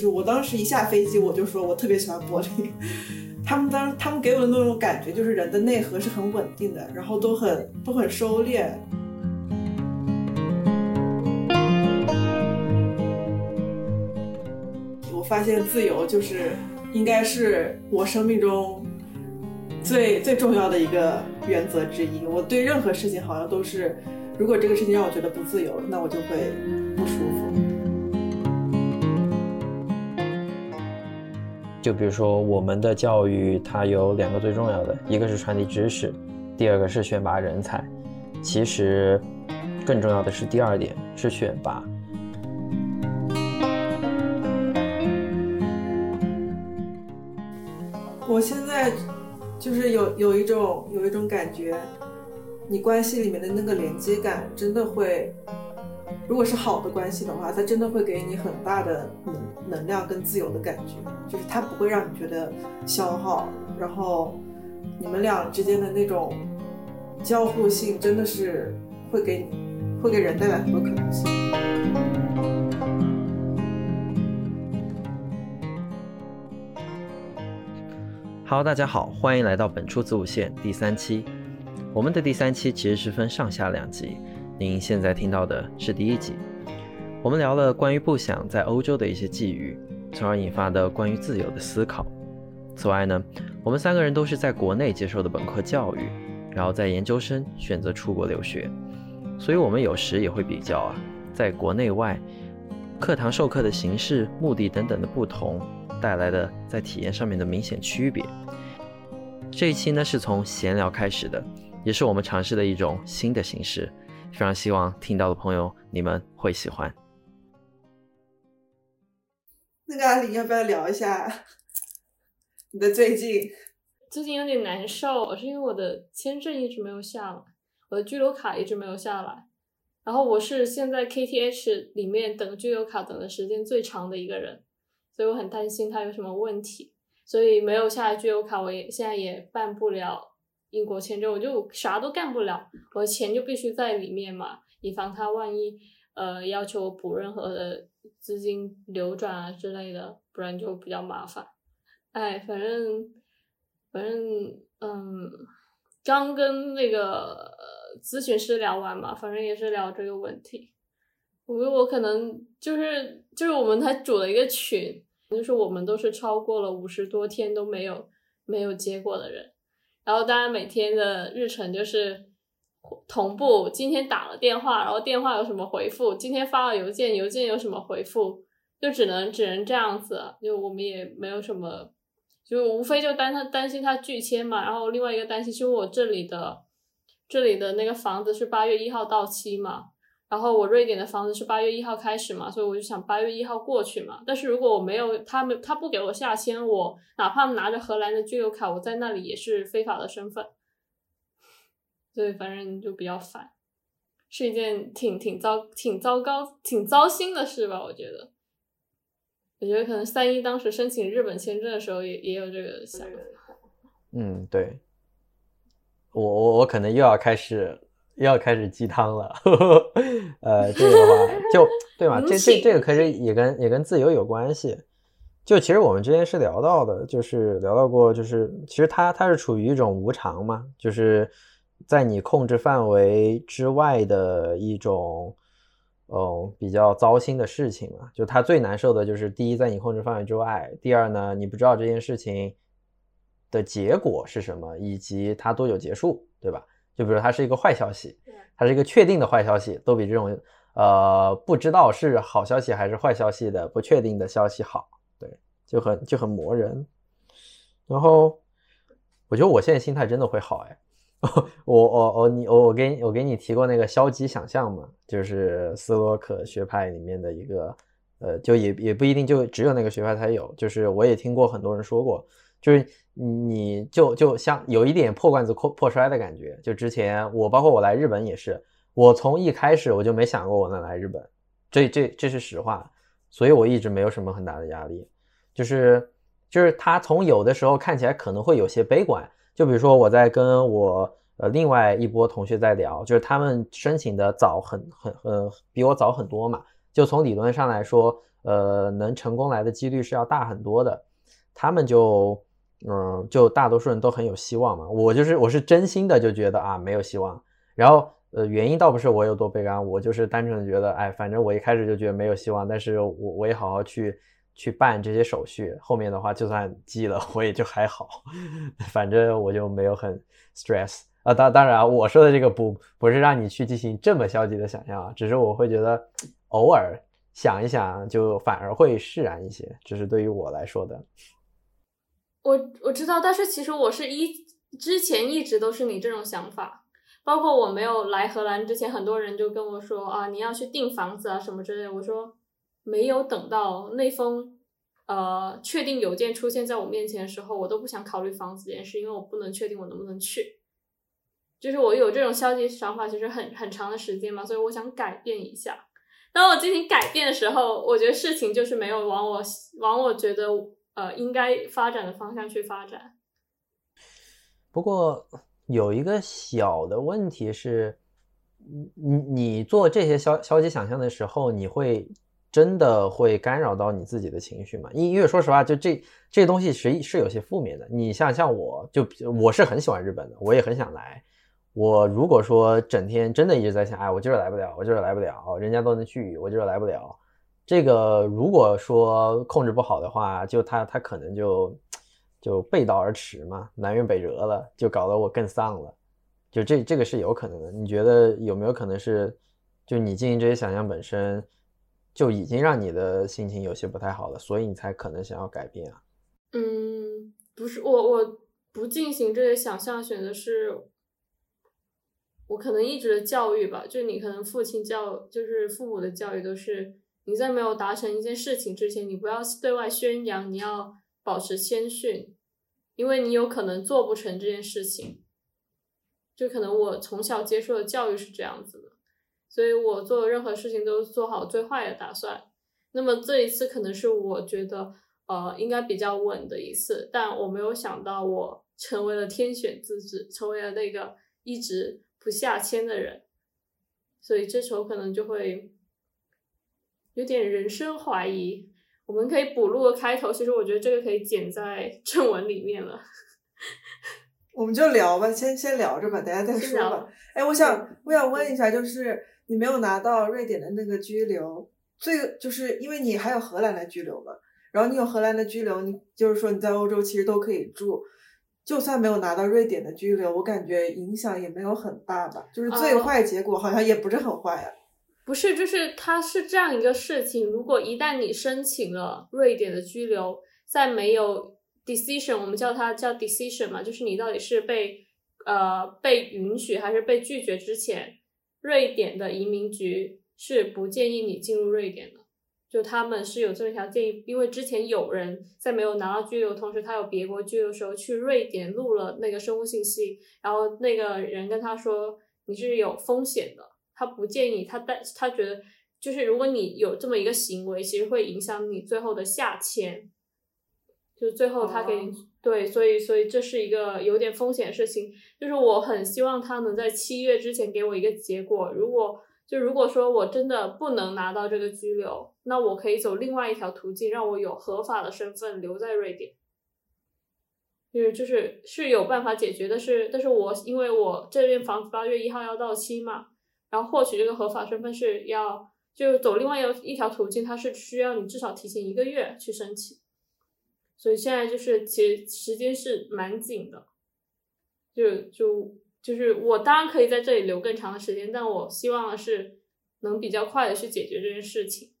是我当时一下飞机，我就说我特别喜欢柏林。他们当他们给我的那种感觉，就是人的内核是很稳定的，然后都很都很收敛。我发现自由就是应该是我生命中最最重要的一个原则之一。我对任何事情好像都是，如果这个事情让我觉得不自由，那我就会不舒服。就比如说，我们的教育它有两个最重要的，一个是传递知识，第二个是选拔人才。其实，更重要的是第二点，是选拔。我现在就是有有一种有一种感觉，你关系里面的那个连接感，真的会。如果是好的关系的话，它真的会给你很大的能能量跟自由的感觉，就是它不会让你觉得消耗，然后你们俩之间的那种交互性真的是会给会给人带来很多可能性。Hello，大家好，欢迎来到本初子午线第三期。我们的第三期其实是分上下两集。您现在听到的是第一集，我们聊了关于不想在欧洲的一些际遇，从而引发的关于自由的思考。此外呢，我们三个人都是在国内接受的本科教育，然后在研究生选择出国留学，所以我们有时也会比较啊，在国内外课堂授课的形式、目的等等的不同带来的在体验上面的明显区别。这一期呢是从闲聊开始的，也是我们尝试的一种新的形式。非常希望听到的朋友你们会喜欢。那个阿里要不要聊一下你的最近？最近有点难受，是因为我的签证一直没有下来，我的居留卡一直没有下来。然后我是现在 KTH 里面等居留卡等的时间最长的一个人，所以我很担心它有什么问题，所以没有下来居留卡，我也现在也办不了。英国签证我就啥都干不了，我的钱就必须在里面嘛，以防他万一呃要求补任何的资金流转啊之类的，不然就比较麻烦。哎，反正反正嗯，刚跟那个咨询师聊完嘛，反正也是聊这个问题。我我可能就是就是我们还组了一个群，就是我们都是超过了五十多天都没有没有结果的人。然后大家每天的日程就是同步，今天打了电话，然后电话有什么回复，今天发了邮件，邮件有什么回复，就只能只能这样子，就我们也没有什么，就无非就担他担心他拒签嘛，然后另外一个担心是我这里的这里的那个房子是八月一号到期嘛。然后我瑞典的房子是八月一号开始嘛，所以我就想八月一号过去嘛。但是如果我没有他们，他不给我下签，我哪怕拿着荷兰的居留卡，我在那里也是非法的身份。所以反正就比较烦，是一件挺挺糟、挺糟糕、挺糟心的事吧？我觉得，我觉得可能三一当时申请日本签证的时候也也有这个想法。嗯，对，我我我可能又要开始又。要开始鸡汤了，呃，这个的话就对吧，这这这个可是也跟也跟自由有关系。就其实我们之前是聊到的，就是聊到过，就是其实它它是处于一种无常嘛，就是在你控制范围之外的一种，哦，比较糟心的事情嘛。就他最难受的就是第一，在你控制范围之外；第二呢，你不知道这件事情的结果是什么，以及它多久结束，对吧？就比如它是一个坏消息，它是一个确定的坏消息，都比这种呃不知道是好消息还是坏消息的不确定的消息好，对，就很就很磨人。然后我觉得我现在心态真的会好哎，我我我你我我给你我给你提过那个消极想象嘛，就是斯洛克学派里面的一个，呃，就也也不一定就只有那个学派才有，就是我也听过很多人说过。就是你就就像有一点破罐子破破摔的感觉。就之前我包括我来日本也是，我从一开始我就没想过我能来日本，这这这是实话，所以我一直没有什么很大的压力。就是就是他从有的时候看起来可能会有些悲观，就比如说我在跟我呃另外一波同学在聊，就是他们申请的早很很呃比我早很多嘛，就从理论上来说。呃，能成功来的几率是要大很多的。他们就，嗯，就大多数人都很有希望嘛。我就是我是真心的就觉得啊没有希望。然后，呃，原因倒不是我有多悲观，我就是单纯的觉得，哎，反正我一开始就觉得没有希望，但是我我也好好去去办这些手续，后面的话就算积了，我也就还好，反正我就没有很 stress 啊。当当然，我说的这个不不是让你去进行这么消极的想象啊，只是我会觉得偶尔想一想，就反而会释然一些，这是对于我来说的。我我知道，但是其实我是一之前一直都是你这种想法，包括我没有来荷兰之前，很多人就跟我说啊，你要去订房子啊什么之类的。我说没有等到那封呃确定邮件出现在我面前的时候，我都不想考虑房子这件事，因为我不能确定我能不能去。就是我有这种消极想法，其实很很长的时间嘛，所以我想改变一下。当我进行改变的时候，我觉得事情就是没有往我往我觉得。呃，应该发展的方向去发展。不过有一个小的问题是，你你做这些消消极想象的时候，你会真的会干扰到你自己的情绪吗？因因为说实话，就这这东西是是有些负面的。你像像我就我是很喜欢日本的，我也很想来。我如果说整天真的一直在想，哎，我就是来不了，我就是来不了，人家都能去，我就是来不了。这个如果说控制不好的话，就他他可能就就背道而驰嘛，南辕北辙了，就搞得我更丧了。就这这个是有可能的。你觉得有没有可能是，就你进行这些想象本身就已经让你的心情有些不太好了，所以你才可能想要改变啊？嗯，不是，我我不进行这些想象，选择是，我可能一直的教育吧，就你可能父亲教，就是父母的教育都是。你在没有达成一件事情之前，你不要对外宣扬，你要保持谦逊，因为你有可能做不成这件事情。就可能我从小接受的教育是这样子的，所以我做任何事情都做好最坏的打算。那么这一次可能是我觉得呃应该比较稳的一次，但我没有想到我成为了天选之子，成为了那个一直不下签的人，所以这时候可能就会。有点人生怀疑，我们可以补录个开头。其实我觉得这个可以剪在 正文里面了。我们就聊吧，先先聊着吧，等下再说吧。哎，我想我想问一下，就是你没有拿到瑞典的那个居留，最就是因为你还有荷兰的居留嘛。然后你有荷兰的居留，你就是说你在欧洲其实都可以住，就算没有拿到瑞典的居留，我感觉影响也没有很大吧。就是最坏结果好像也不是很坏啊。不是，就是它是这样一个事情。如果一旦你申请了瑞典的居留，在没有 decision，我们叫它叫 decision 嘛，就是你到底是被呃被允许还是被拒绝之前，瑞典的移民局是不建议你进入瑞典的。就他们是有这么一条建议，因为之前有人在没有拿到居留，同时他有别国居留的时候，去瑞典录了那个生物信息，然后那个人跟他说你是有风险的。他不建议他，但他觉得就是如果你有这么一个行为，其实会影响你最后的下签，就最后他给你对，所以所以这是一个有点风险的事情。就是我很希望他能在七月之前给我一个结果。如果就如果说我真的不能拿到这个居留，那我可以走另外一条途径，让我有合法的身份留在瑞典。就是就是是有办法解决的，是但是我因为我这边房子八月一号要到期嘛。然后获取这个合法身份是要就走另外一一条途径，它是需要你至少提前一个月去申请，所以现在就是其实时间是蛮紧的，就就就是我当然可以在这里留更长的时间，但我希望的是能比较快的去解决这件事情。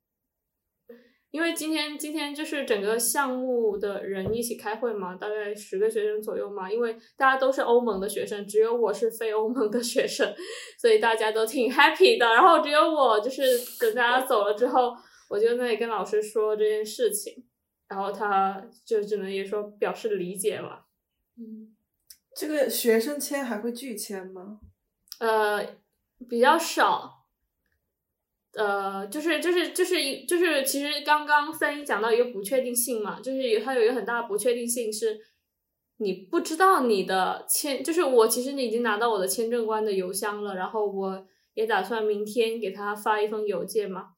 因为今天今天就是整个项目的人一起开会嘛，大概十个学生左右嘛。因为大家都是欧盟的学生，只有我是非欧盟的学生，所以大家都挺 happy 的。然后只有我就是等大家走了之后，我就在那里跟老师说这件事情，然后他就只能也说表示理解嘛。嗯，这个学生签还会拒签吗？呃，比较少。呃，就是就是就是一就是，其实刚刚三一讲到一个不确定性嘛，就是它有一个很大的不确定性是，你不知道你的签，就是我其实你已经拿到我的签证官的邮箱了，然后我也打算明天给他发一封邮件嘛，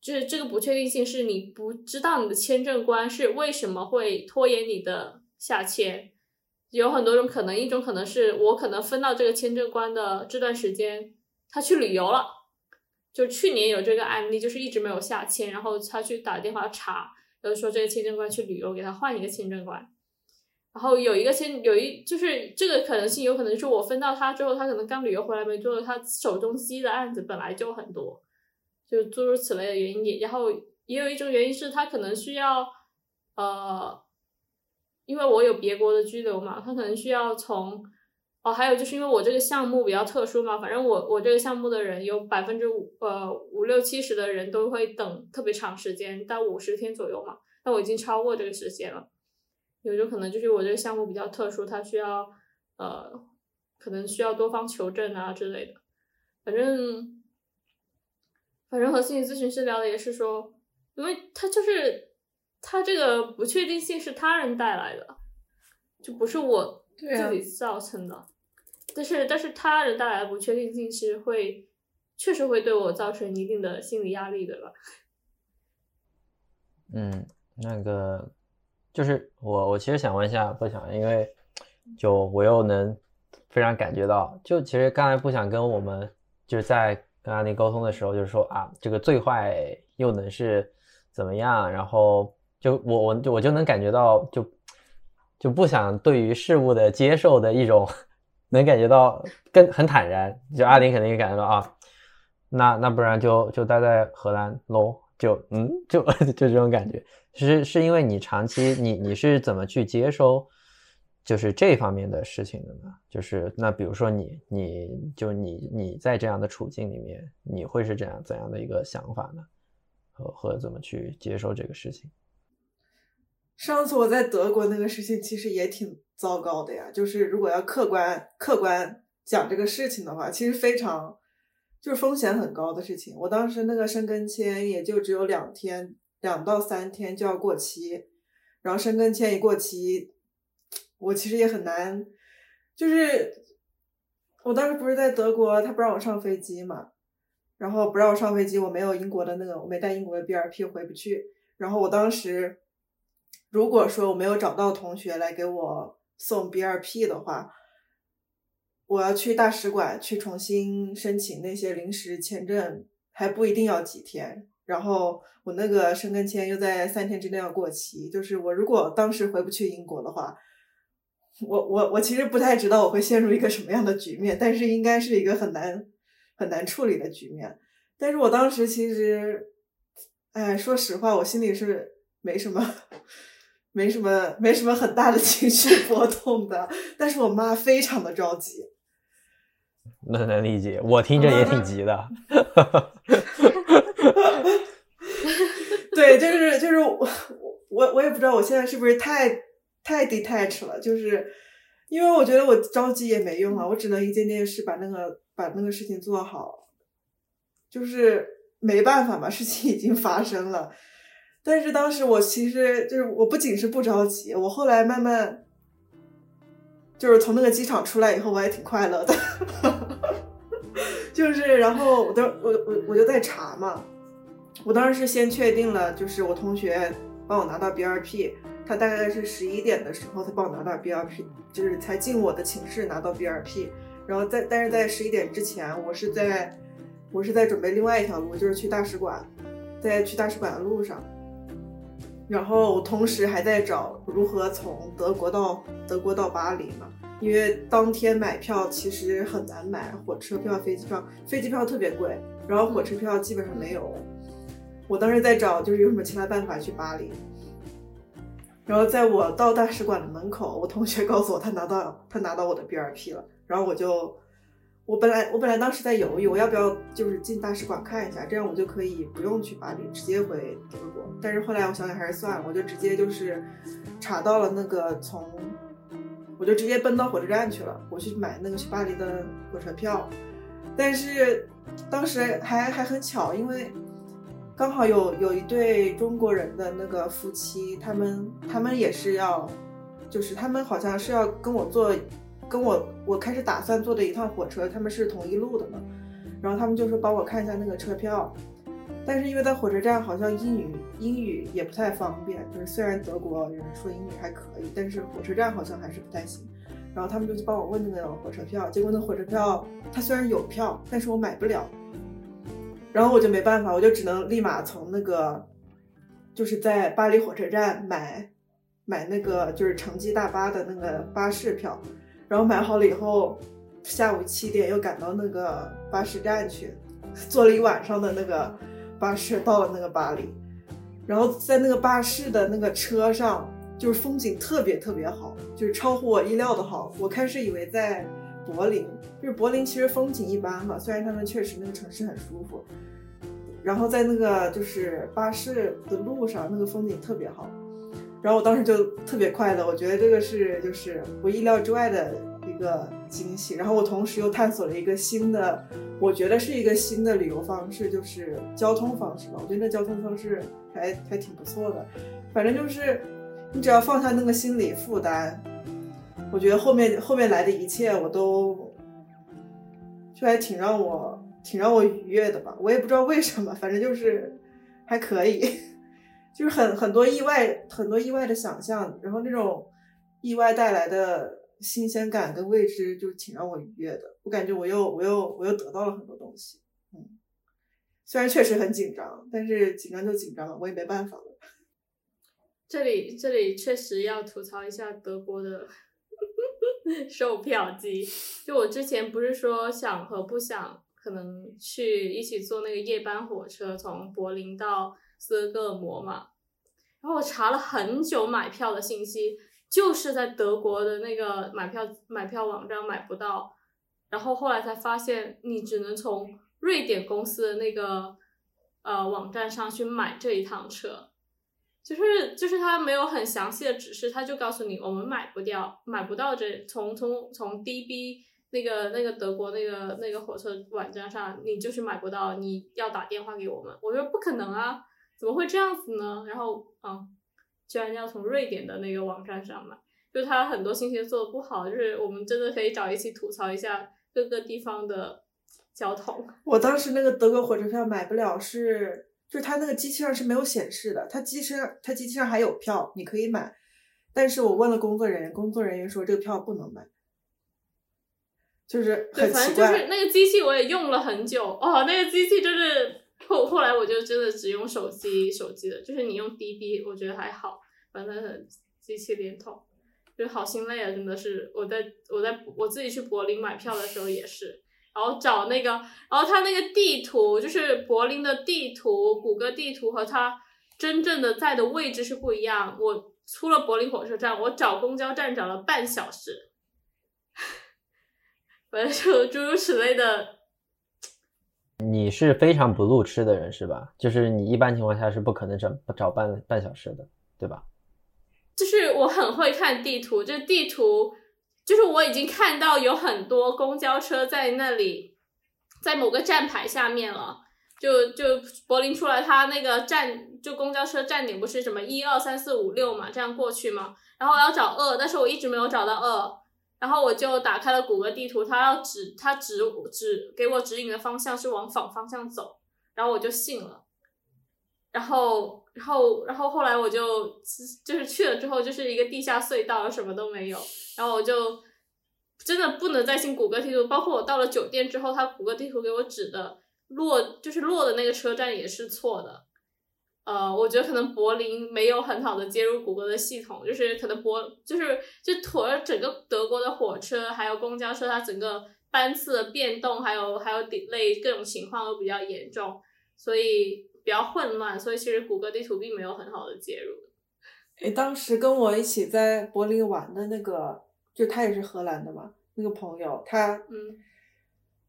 就是这个不确定性是你不知道你的签证官是为什么会拖延你的下签，有很多种可能，一种可能是我可能分到这个签证官的这段时间他去旅游了，就去年有这个案例，就是一直没有下签，然后他去打电话查，就说这个签证官去旅游，给他换一个签证官。然后有一个签有一就是这个可能性，有可能是我分到他之后，他可能刚旅游回来没多久，他手中积的案子本来就很多。就诸如此类的原因，然后也有一种原因是他可能需要，呃，因为我有别国的居留嘛，他可能需要从，哦，还有就是因为我这个项目比较特殊嘛，反正我我这个项目的人有百分之五呃五六七十的人都会等特别长时间，到五十天左右嘛，那我已经超过这个时间了，有种可能就是我这个项目比较特殊，他需要呃可能需要多方求证啊之类的，反正。反正和心理咨询师聊的也是说，因为他就是他这个不确定性是他人带来的，就不是我自己造成的。但是但是他人带来的不确定性是会确实会对我造成一定的心理压力，对吧？嗯，那个就是我我其实想问一下不想，因为就我又能非常感觉到，就其实刚才不想跟我们就是在。跟阿妮沟通的时候，就是说啊，这个最坏又能是怎么样？然后就我我就我就能感觉到，就就不想对于事物的接受的一种，能感觉到更很坦然。就阿林肯定也感觉到啊，那那不然就就待在荷兰喽？就嗯，就 就这种感觉。其实是因为你长期你你是怎么去接收？就是这方面的事情的呢，就是那比如说你，你就你你在这样的处境里面，你会是这样怎样的一个想法呢？和和怎么去接受这个事情？上次我在德国那个事情其实也挺糟糕的呀，就是如果要客观客观讲这个事情的话，其实非常就是风险很高的事情。我当时那个申根签也就只有两天，两到三天就要过期，然后申根签一过期。我其实也很难，就是我当时不是在德国，他不让我上飞机嘛，然后不让我上飞机，我没有英国的那个，我没带英国的 B R P 回不去。然后我当时如果说我没有找到同学来给我送 B R P 的话，我要去大使馆去重新申请那些临时签证，还不一定要几天。然后我那个申根签又在三天之内要过期，就是我如果当时回不去英国的话。我我我其实不太知道我会陷入一个什么样的局面，但是应该是一个很难很难处理的局面。但是我当时其实，哎，说实话，我心里是没什么没什么没什么很大的 情绪波动的。但是我妈非常的着急，那能理解，我听着也挺急的。对，就是就是我我我也不知道我现在是不是太。太 detach 了，就是因为我觉得我着急也没用啊，我只能一件件事把那个把那个事情做好，就是没办法嘛，事情已经发生了。但是当时我其实就是我不仅是不着急，我后来慢慢就是从那个机场出来以后，我还挺快乐的，就是然后我都我我我就在查嘛，我当时是先确定了，就是我同学帮我拿到 B R P。他大概是十一点的时候，他帮我拿到 B R P，就是才进我的寝室拿到 B R P。然后在，但是在十一点之前，我是在，我是在准备另外一条路，就是去大使馆，在去大使馆的路上。然后我同时还在找如何从德国到德国到巴黎嘛，因为当天买票其实很难买，火车票、飞机票，飞机票特别贵，然后火车票基本上没有。我当时在找，就是有什么其他办法去巴黎。然后在我到大使馆的门口，我同学告诉我他拿到他拿到我的 B R P 了。然后我就，我本来我本来当时在犹豫，我要不要就是进大使馆看一下，这样我就可以不用去巴黎，直接回德国。但是后来我想想还是算了，我就直接就是查到了那个从，我就直接奔到火车站去了，我去买那个去巴黎的火车票。但是当时还还很巧，因为。刚好有有一对中国人的那个夫妻，他们他们也是要，就是他们好像是要跟我坐，跟我我开始打算坐的一趟火车，他们是同一路的嘛，然后他们就说帮我看一下那个车票，但是因为在火车站好像英语英语也不太方便，就是虽然德国人说英语还可以，但是火车站好像还是不太行。然后他们就去帮我问那个火车票，结果那火车票它虽然有票，但是我买不了。然后我就没办法，我就只能立马从那个就是在巴黎火车站买买那个就是城际大巴的那个巴士票，然后买好了以后，下午七点又赶到那个巴士站去，坐了一晚上的那个巴士到了那个巴黎，然后在那个巴士的那个车上，就是风景特别特别好，就是超乎我意料的好。我开始以为在柏林，就是柏林其实风景一般嘛，虽然他们确实那个城市很舒服，然后在那个就是巴士的路上，那个风景特别好，然后我当时就特别快乐，我觉得这个是就是我意料之外的一个惊喜，然后我同时又探索了一个新的，我觉得是一个新的旅游方式，就是交通方式吧，我觉得那交通方式还还挺不错的，反正就是你只要放下那个心理负担。我觉得后面后面来的一切我都，就还挺让我挺让我愉悦的吧，我也不知道为什么，反正就是还可以，就是很很多意外很多意外的想象，然后那种意外带来的新鲜感跟未知就挺让我愉悦的，我感觉我又我又我又得到了很多东西，嗯，虽然确实很紧张，但是紧张就紧张了，我也没办法了。这里这里确实要吐槽一下德国的。售票机，就我之前不是说想和不想可能去一起坐那个夜班火车从柏林到斯德哥尔摩嘛，然后我查了很久买票的信息，就是在德国的那个买票买票网站买不到，然后后来才发现你只能从瑞典公司的那个呃网站上去买这一趟车。就是就是他没有很详细的指示，他就告诉你我们买不掉，买不到这从从从 DB 那个那个德国那个那个火车网站上，你就是买不到，你要打电话给我们。我说不可能啊，怎么会这样子呢？然后啊，居然要从瑞典的那个网站上买，就他很多信息做的不好，就是我们真的可以找一起吐槽一下各个地方的交通。我当时那个德国火车票买不了是。就是它那个机器上是没有显示的，它机器上它机器上还有票，你可以买，但是我问了工作人员，工作人员说这个票不能买，就是很奇怪。就是那个机器我也用了很久哦，那个机器就是后后来我就真的只用手机手机的，就是你用滴滴我觉得还好，反正机器联通，就好心累啊，真的是我在我在我自己去柏林买票的时候也是。然后找那个，然后它那个地图就是柏林的地图，谷歌地图和它真正的在的位置是不一样。我出了柏林火车站，我找公交站找了半小时，反正就诸如此类的。你是非常不路痴的人是吧？就是你一般情况下是不可能找找半半小时的，对吧？就是我很会看地图，就是地图。就是我已经看到有很多公交车在那里，在某个站牌下面了。就就柏林出来，它那个站就公交车站点不是什么一二三四五六嘛，这样过去嘛。然后我要找二，但是我一直没有找到二。然后我就打开了谷歌地图，它要指它指指给我指引的方向是往反方向走，然后我就信了。然后然后然后后来我就就是去了之后就是一个地下隧道，什么都没有。然后我就真的不能再信谷歌地图，包括我到了酒店之后，它谷歌地图给我指的落就是落的那个车站也是错的。呃，我觉得可能柏林没有很好的接入谷歌的系统，就是可能柏就是就妥整个德国的火车还有公交车，它整个班次的变动还有还有 delay 各种情况都比较严重，所以比较混乱，所以其实谷歌地图并没有很好的接入。诶，当时跟我一起在柏林玩的那个。就他也是荷兰的嘛，那个朋友他，嗯，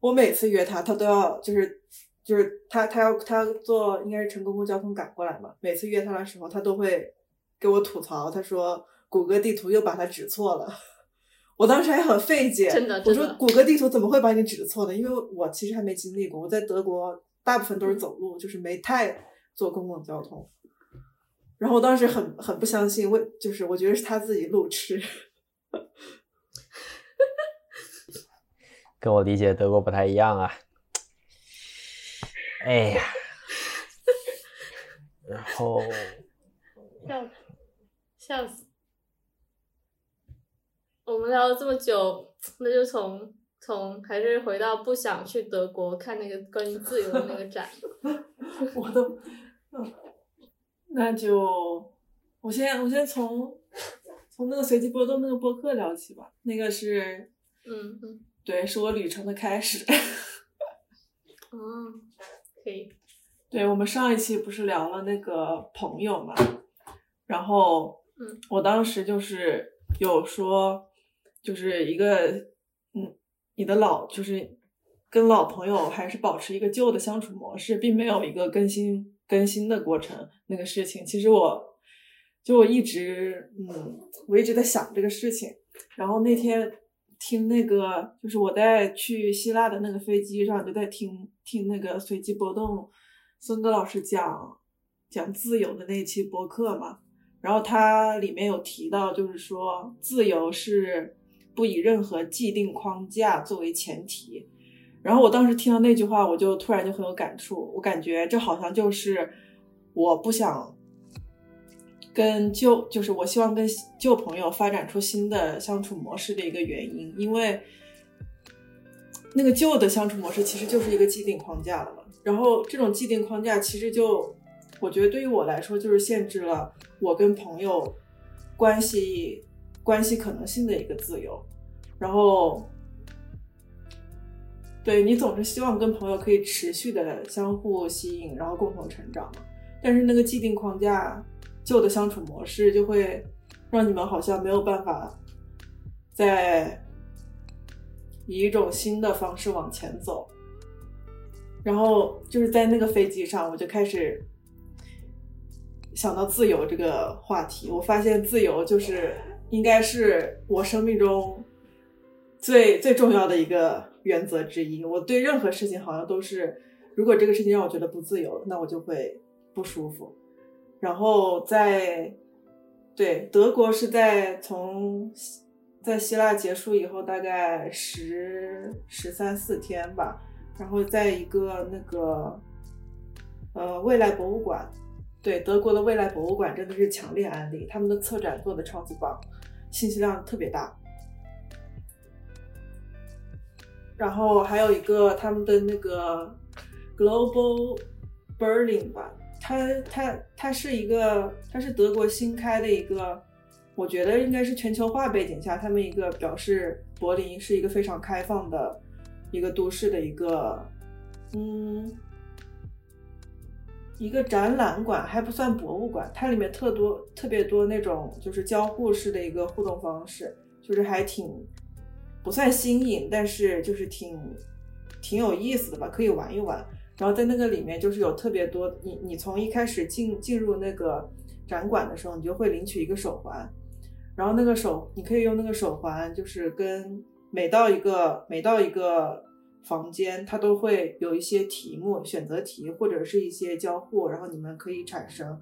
我每次约他，他都要就是就是他他要他坐应该是乘公共交通赶过来嘛，每次约他的时候，他都会给我吐槽，他说谷歌地图又把他指错了，我当时还很费解，真的，我说谷歌地图怎么会把你指错呢？因为我其实还没经历过，我在德国大部分都是走路，就是没太坐公共交通，然后我当时很很不相信，为就是我觉得是他自己路痴。跟我理解德国不太一样啊！哎呀，然后，笑笑死！我们聊了这么久，那就从从还是回到不想去德国看那个关于自由的那个展。我都，嗯，那就我先我先从从那个随机波动那个播客聊起吧。那个是，嗯嗯，对，是我旅程的开始。哦，可以。对，我们上一期不是聊了那个朋友嘛，然后，嗯，我当时就是有说，就是一个，嗯，你的老就是跟老朋友还是保持一个旧的相处模式，并没有一个更新更新的过程。那个事情，其实我就我一直，嗯，我一直在想这个事情。然后那天听那个，就是我在去希腊的那个飞机上，就在听听那个随机波动。孙哥老师讲讲自由的那期播客嘛，然后他里面有提到，就是说自由是不以任何既定框架作为前提。然后我当时听到那句话，我就突然就很有感触，我感觉这好像就是我不想跟旧，就是我希望跟旧朋友发展出新的相处模式的一个原因，因为那个旧的相处模式其实就是一个既定框架了嘛。然后这种既定框架其实就，我觉得对于我来说就是限制了我跟朋友关系关系可能性的一个自由。然后，对你总是希望跟朋友可以持续的相互吸引，然后共同成长嘛。但是那个既定框架旧的相处模式就会让你们好像没有办法在以一种新的方式往前走。然后就是在那个飞机上，我就开始想到自由这个话题。我发现自由就是应该是我生命中最最重要的一个原则之一。我对任何事情好像都是，如果这个事情让我觉得不自由，那我就会不舒服。然后在对德国是在从在希腊结束以后，大概十十三四天吧。然后在一个那个，呃，未来博物馆，对，德国的未来博物馆真的是强烈安利，他们的策展做的超级棒，信息量特别大。然后还有一个他们的那个 Global Berlin 吧，它它它是一个，它是德国新开的一个，我觉得应该是全球化背景下，他们一个表示柏林是一个非常开放的。一个都市的一个，嗯，一个展览馆还不算博物馆，它里面特多特别多那种就是交互式的一个互动方式，就是还挺不算新颖，但是就是挺挺有意思的吧，可以玩一玩。然后在那个里面就是有特别多，你你从一开始进进入那个展馆的时候，你就会领取一个手环，然后那个手你可以用那个手环就是跟。每到一个每到一个房间，它都会有一些题目、选择题或者是一些交互，然后你们可以产生。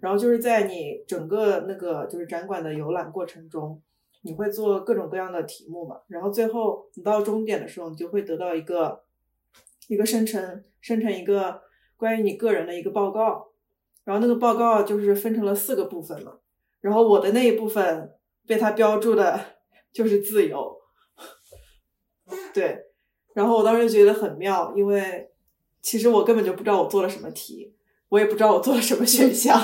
然后就是在你整个那个就是展馆的游览过程中，你会做各种各样的题目嘛？然后最后你到终点的时候，你就会得到一个一个生成生成一个关于你个人的一个报告。然后那个报告就是分成了四个部分嘛。然后我的那一部分被它标注的就是自由。对，然后我当时觉得很妙，因为其实我根本就不知道我做了什么题，我也不知道我做了什么选项，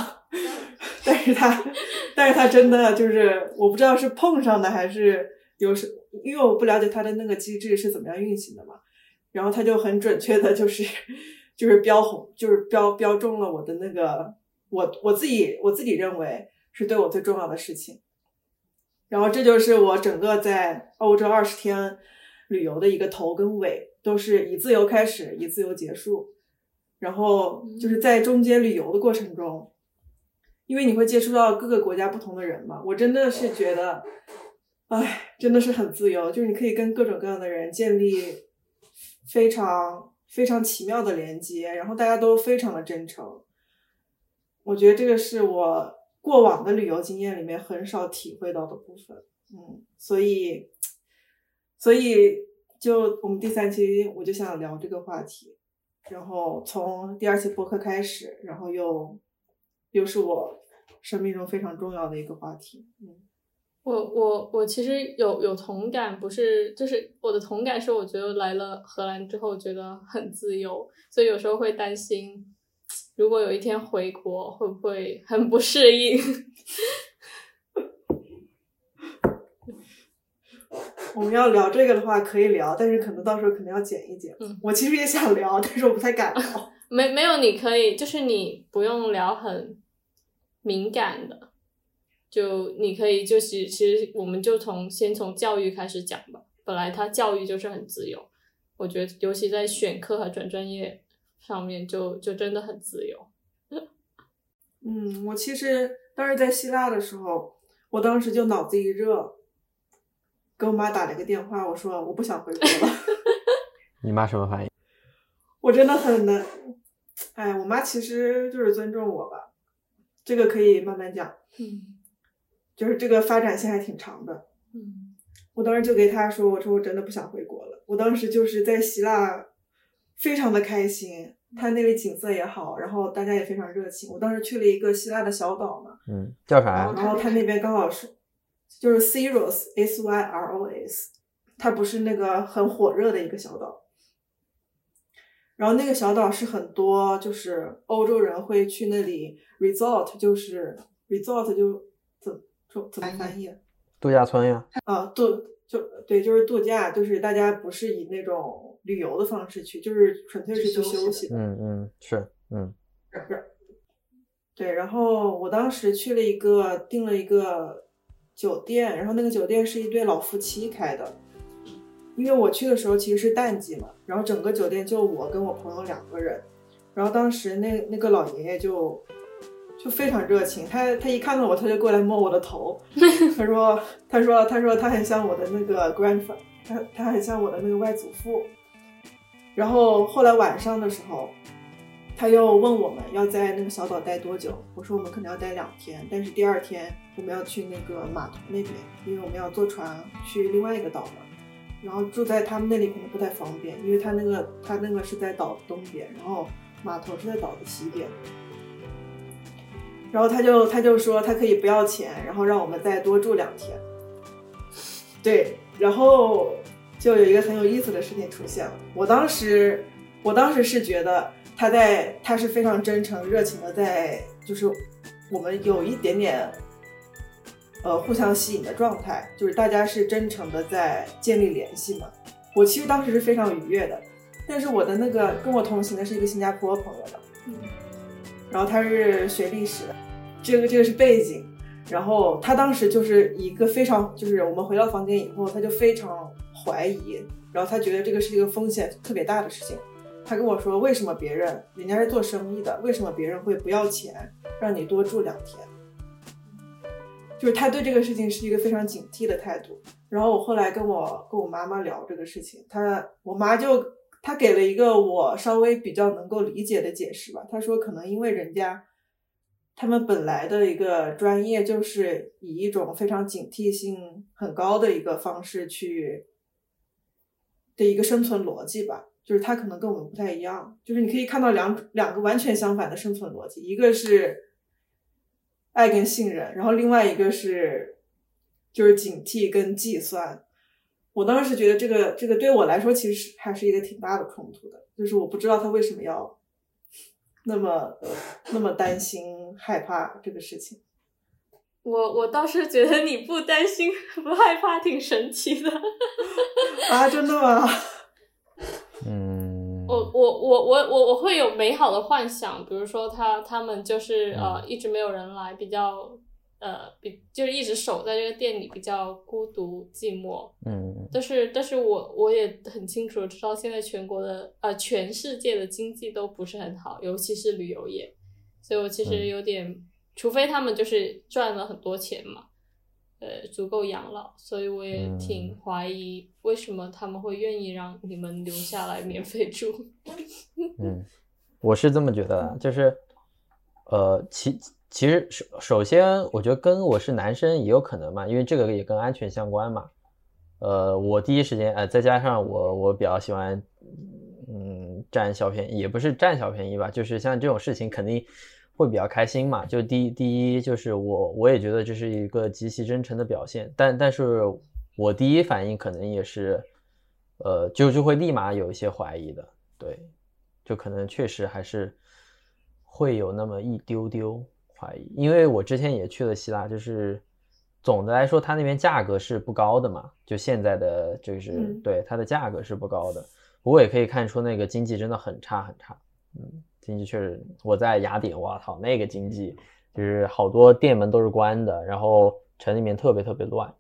但是他，但是他真的就是我不知道是碰上的还是有什，因为我不了解他的那个机制是怎么样运行的嘛，然后他就很准确的，就是就是标红，就是标标中了我的那个我我自己我自己认为是对我最重要的事情，然后这就是我整个在欧洲二十天。旅游的一个头跟尾都是以自由开始，以自由结束，然后就是在中间旅游的过程中，因为你会接触到各个国家不同的人嘛，我真的是觉得，哎，真的是很自由，就是你可以跟各种各样的人建立非常非常奇妙的连接，然后大家都非常的真诚，我觉得这个是我过往的旅游经验里面很少体会到的部分，嗯，所以。所以，就我们第三期，我就想聊这个话题，然后从第二期播客开始，然后又又是我生命中非常重要的一个话题。嗯，我我我其实有有同感，不是就是我的同感是，我觉得来了荷兰之后觉得很自由，所以有时候会担心，如果有一天回国会不会很不适应。我们要聊这个的话可以聊，但是可能到时候可能要剪一剪。嗯，我其实也想聊，但是我不太敢聊。没没有，你可以，就是你不用聊很敏感的，就你可以就是其实我们就从先从教育开始讲吧。本来他教育就是很自由，我觉得尤其在选课和转专业上面就就真的很自由。嗯，我其实当时在希腊的时候，我当时就脑子一热。给我妈打了个电话，我说我不想回国了。你妈什么反应？我真的很难。哎，我妈其实就是尊重我吧，这个可以慢慢讲。嗯，就是这个发展线还挺长的。嗯，我当时就给他说，我说我真的不想回国了。我当时就是在希腊，非常的开心，它那里景色也好，然后大家也非常热情。我当时去了一个希腊的小岛嘛，嗯，叫啥？然后他那边刚好是。就是 Syros，S Y R O S，它不是那个很火热的一个小岛。然后那个小岛是很多就是欧洲人会去那里 resort，就是 resort 就怎么翻译？度假村呀。啊，度就对，就是度假，就是大家不是以那种旅游的方式去，就是纯粹是去休息的。嗯嗯，是，嗯。是。对，然后我当时去了一个，订了一个。酒店，然后那个酒店是一对老夫妻开的，因为我去的时候其实是淡季嘛，然后整个酒店就我跟我朋友两个人，然后当时那那个老爷爷就就非常热情，他他一看到我他就过来摸我的头，他说他说他说他很像我的那个 grandfather，他他很像我的那个外祖父，然后后来晚上的时候。他又问我们要在那个小岛待多久，我说我们可能要待两天，但是第二天我们要去那个码头那边，因为我们要坐船去另外一个岛嘛。然后住在他们那里可能不太方便，因为他那个他那个是在岛的东边，然后码头是在岛的西边。然后他就他就说他可以不要钱，然后让我们再多住两天。对，然后就有一个很有意思的事情出现了。我当时我当时是觉得。他在，他是非常真诚、热情的，在就是我们有一点点呃互相吸引的状态，就是大家是真诚的在建立联系嘛。我其实当时是非常愉悦的，但是我的那个跟我同行的是一个新加坡朋友的，然后他是学历史的，这个这个是背景，然后他当时就是一个非常就是我们回到房间以后，他就非常怀疑，然后他觉得这个是一个风险特别大的事情。他跟我说：“为什么别人人家是做生意的，为什么别人会不要钱让你多住两天？”就是他对这个事情是一个非常警惕的态度。然后我后来跟我跟我妈妈聊这个事情，她我妈就她给了一个我稍微比较能够理解的解释吧。她说可能因为人家他们本来的一个专业就是以一种非常警惕性很高的一个方式去的一个生存逻辑吧。就是他可能跟我们不太一样，就是你可以看到两两个完全相反的生存逻辑，一个是爱跟信任，然后另外一个是就是警惕跟计算。我当时觉得这个这个对我来说其实还是一个挺大的冲突的，就是我不知道他为什么要那么那么担心害怕这个事情。我我倒是觉得你不担心不害怕挺神奇的 啊，真的吗？嗯，我我我我我我会有美好的幻想，比如说他他们就是呃一直没有人来，比较呃比就是一直守在这个店里，比较孤独寂寞。嗯，但是但是我我也很清楚知道现在全国的呃全世界的经济都不是很好，尤其是旅游业，所以我其实有点，除非他们就是赚了很多钱嘛。呃，足够养老，所以我也挺怀疑为什么他们会愿意让你们留下来免费住。嗯，我是这么觉得的，就是，呃，其其实首首先，我觉得跟我是男生也有可能嘛，因为这个也跟安全相关嘛。呃，我第一时间，呃，再加上我我比较喜欢，嗯，占小便宜，也不是占小便宜吧，就是像这种事情肯定。会比较开心嘛。就第一第一就是我我也觉得这是一个极其真诚的表现，但但是我第一反应可能也是，呃，就就会立马有一些怀疑的，对，就可能确实还是会有那么一丢丢怀疑，因为我之前也去了希腊，就是总的来说它那边价格是不高的嘛，就现在的就是、嗯对它的价格是不高的，不过也可以看出那个经济真的很差很差，嗯，经济确实，我在雅典，我操，那个经济就是好多店门都是关的，然后城里面特别特别乱，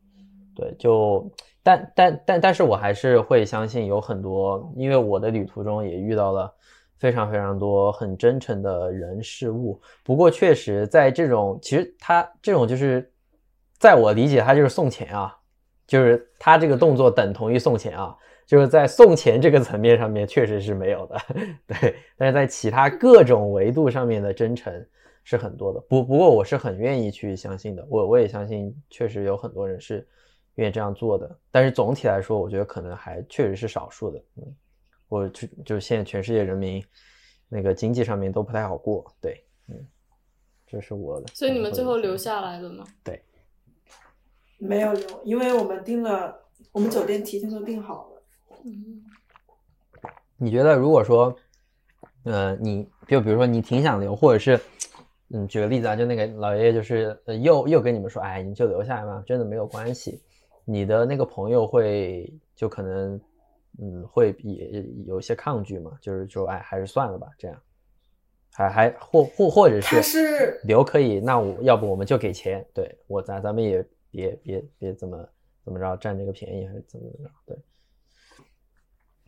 对，就但但但但是我还是会相信有很多，因为我的旅途中也遇到了非常非常多很真诚的人事物。不过确实在这种，其实他这种就是，在我理解，他就是送钱啊，就是他这个动作等同于送钱啊。就是在送钱这个层面上面确实是没有的，对，但是在其他各种维度上面的真诚是很多的。不不过我是很愿意去相信的，我我也相信确实有很多人是愿意这样做的。但是总体来说，我觉得可能还确实是少数的。嗯，我就就是现在全世界人民那个经济上面都不太好过，对，嗯，这是我的。所以你们最后留下。来了吗？对没有留，因为我们订了，我们酒店提前都订好了。嗯，你觉得如果说，呃，你就比如说你挺想留，或者是，嗯，举个例子啊，就那个老爷爷就是呃又又跟你们说，哎，你就留下来嘛，真的没有关系。你的那个朋友会就可能，嗯，会也有一些抗拒嘛，就是说，哎，还是算了吧，这样，还还或或或者是是留可以，那我要不我们就给钱，对我咱咱们也别别别怎么怎么着占这个便宜，还是怎么怎么着，对，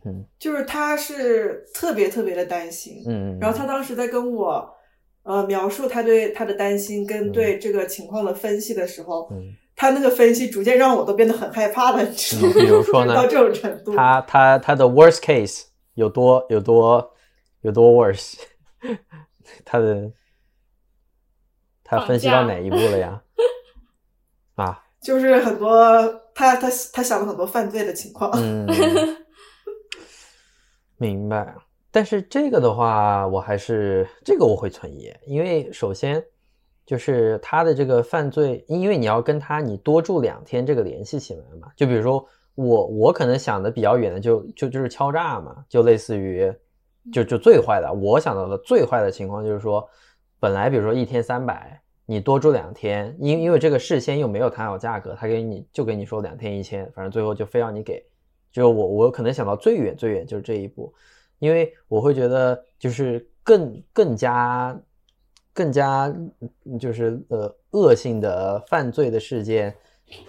嗯就是他是特别特别的担心，嗯，然后他当时在跟我呃描述他对他的担心跟嗯对这个情况的分析的时候，嗯。他那个分析逐渐让我都变得很害怕了，你知道吗？嗯比如说呢到这种程度，他他他的 worst case 有多有多有多 worse？他的他分析到哪一步了呀？啊，就是很多他他他想了很多犯罪的情况。嗯，明白。但是这个的话，我还是这个我会存疑，因为首先就是他的这个犯罪，因为你要跟他你多住两天这个联系起来嘛。就比如说我我可能想的比较远的就就就是敲诈嘛，就类似于就就最坏的，我想到的最坏的情况就是说，本来比如说一天三百，你多住两天，因因为这个事先又没有谈好价格，他给你就给你说两天一千，反正最后就非要你给。就我我可能想到最远最远就是这一步，因为我会觉得就是更更加更加就是呃恶性的犯罪的事件，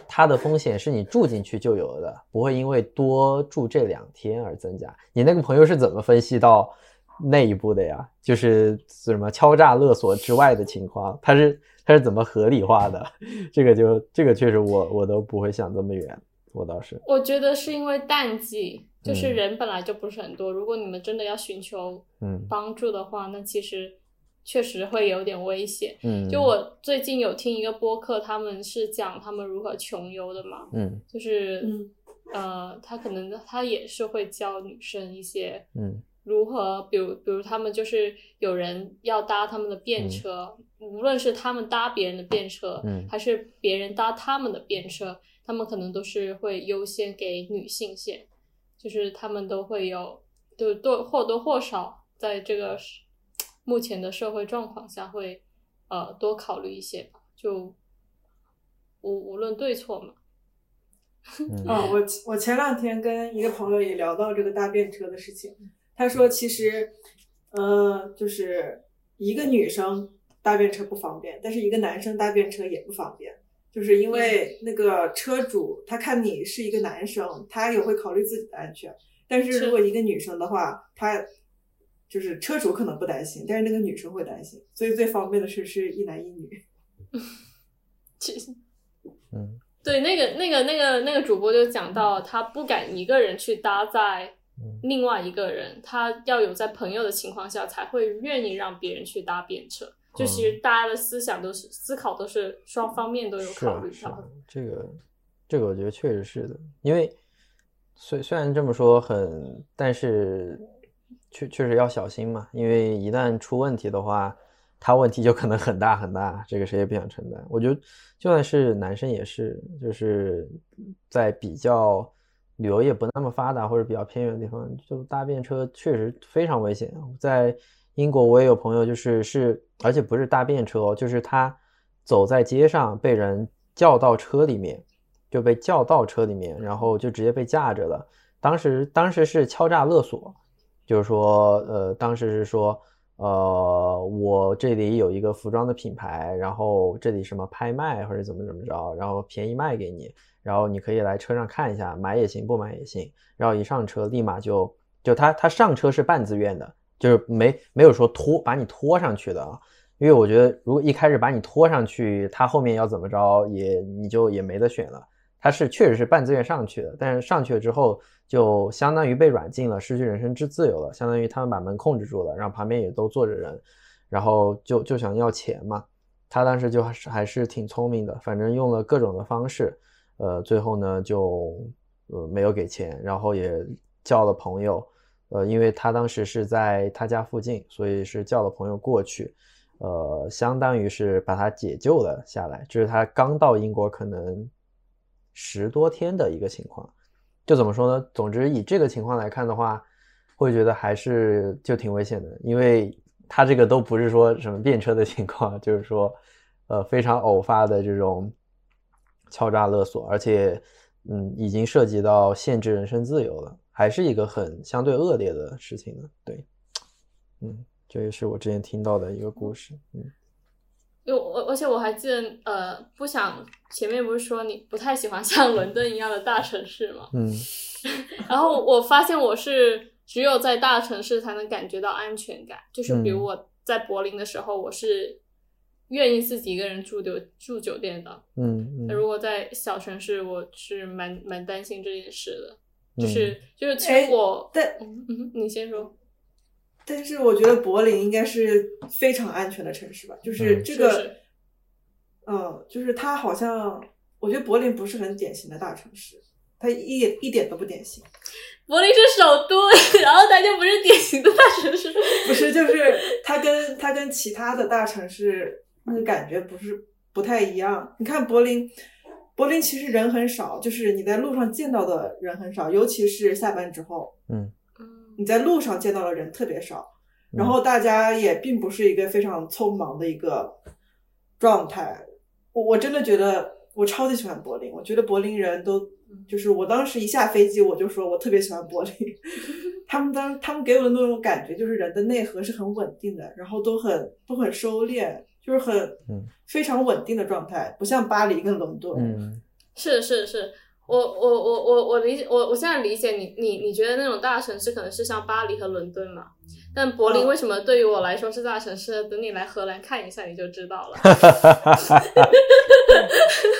它的风险是你住进去就有的，不会因为多住这两天而增加。你那个朋友是怎么分析到那一步的呀？就是什么敲诈勒索之外的情况，他是他是怎么合理化的？这个就这个确实我我都不会想这么远，我倒是我觉得是因为淡季，就是嗯人本来就不是很多。如果你们真的要寻求嗯帮助的话，那其实确实会有点危险。嗯，就我最近有听一个播客，他们是讲他们如何穷游的嘛，嗯就是、嗯呃，他可能他也是会教女生一些嗯如何，比如比如他们就是有人要搭他们的便嗯车，无论是他们搭别人的便车，嗯还是别人搭他们的便车，他们可能都是会优先给女性线，就是他们都会有，就多或多或少在这个是目前的社会状况下会呃多考虑一些吧，就无无论对错嘛，嗯。啊，我我前两天跟一个朋友也聊到这个搭便车的事情，他说其实，呃，就是一个女生搭便车不方便，但是一个男生搭便车也不方便，就是因为那个车主他看你是一个男生，他也会考虑自己的安全，但是如果一个女生的话，他就是车主可能不担心，但是那个女生会担心，所以最方便的是是一男一女。其实嗯对，那个、那个、那个、那个主播就讲到，他不敢一个人去搭载嗯另外一个人，他要有在朋友的情况下才会愿意让别人去搭便车。就其实大家的思想都是思考都是双方面都有考虑到啊啊，这个这个我觉得确实是的，因为虽虽然这么说很，但是确确实要小心嘛，因为一旦出问题的话，他问题就可能很大很大，这个谁也不想承担。我觉得就算是男生也是，就是在比较旅游业不那么发达或者比较偏远的地方，就搭便车确实非常危险。在英国我也有朋友，就是是，而且不是搭便车哦，就是他走在街上被人叫到车里面，就被叫到车里面，然后就直接被架着了。当时当时是敲诈勒索，就是说，呃，当时是说。呃，我这里有一个服装的品牌，然后这里什么拍卖或者怎么怎么着，然后便宜卖给你，然后你可以来车上看一下，买也行，不买也行。然后一上车，立马就就他他上车是半自愿的，就是没没有说拖把你拖上去的啊。因为我觉得如果一开始把你拖上去，他后面要怎么着也你就也没得选了。他是确实是半自愿上去的，但是上去了之后。就相当于被软禁了，失去人身之自由了。相当于他们把门控制住了，然后旁边也都坐着人，然后就就想要钱嘛。他当时就还是还是挺聪明的，反正用了各种的方式，呃，最后呢就呃没有给钱，然后也叫了朋友，呃，因为他当时是在他家附近，所以是叫了朋友过去，呃，相当于是把他解救了下来。这是他刚到英国可能十多天的一个情况。就怎么说呢？总之，以这个情况来看的话，会觉得还是就挺危险的，因为他这个都不是说什么便车的情况，就是说，呃，非常偶发的这种敲诈勒索，而且，嗯，已经涉及到限制人身自由了，还是一个很相对恶劣的事情呢。对，嗯，这也是我之前听到的一个故事，嗯。因为我而且我还记得，呃，不想前面不是说你不太喜欢像伦敦一样的大城市嘛？嗯。然后我发现我是只有在大城市才能感觉到安全感，就是比如我在柏林的时候，我是愿意自己一个人住酒住酒店的。嗯。那如果在小城市，我是蛮蛮担心这件事的，就是就是其实我，但嗯，你先说。但是我觉得柏林应该是非常安全的城市吧，就是这个，嗯，就是它好像，我觉得柏林不是很典型的大城市，它一一点都不典型。柏林是首都，然后它就不是典型的大城市。不是，就是它跟它跟其他的大城市那个感觉不是不太一样。你看柏林，柏林其实人很少，就是你在路上见到的人很少，尤其是下班之后。嗯。你在路上见到的人特别少，然后大家也并不是一个非常匆忙的一个状态。我我真的觉得我超级喜欢柏林，我觉得柏林人都就是我当时一下飞机我就说我特别喜欢柏林，他们当他们给我的那种感觉就是人的内核是很稳定的，然后都很都很收敛，就是很非常稳定的状态，不像巴黎跟伦敦。嗯，是是是。我我我我我理解我我现在理解你你你觉得那种大城市可能是像巴黎和伦敦嘛？但柏林为什么对于我来说是大城市？等你来荷兰看一下你就知道了。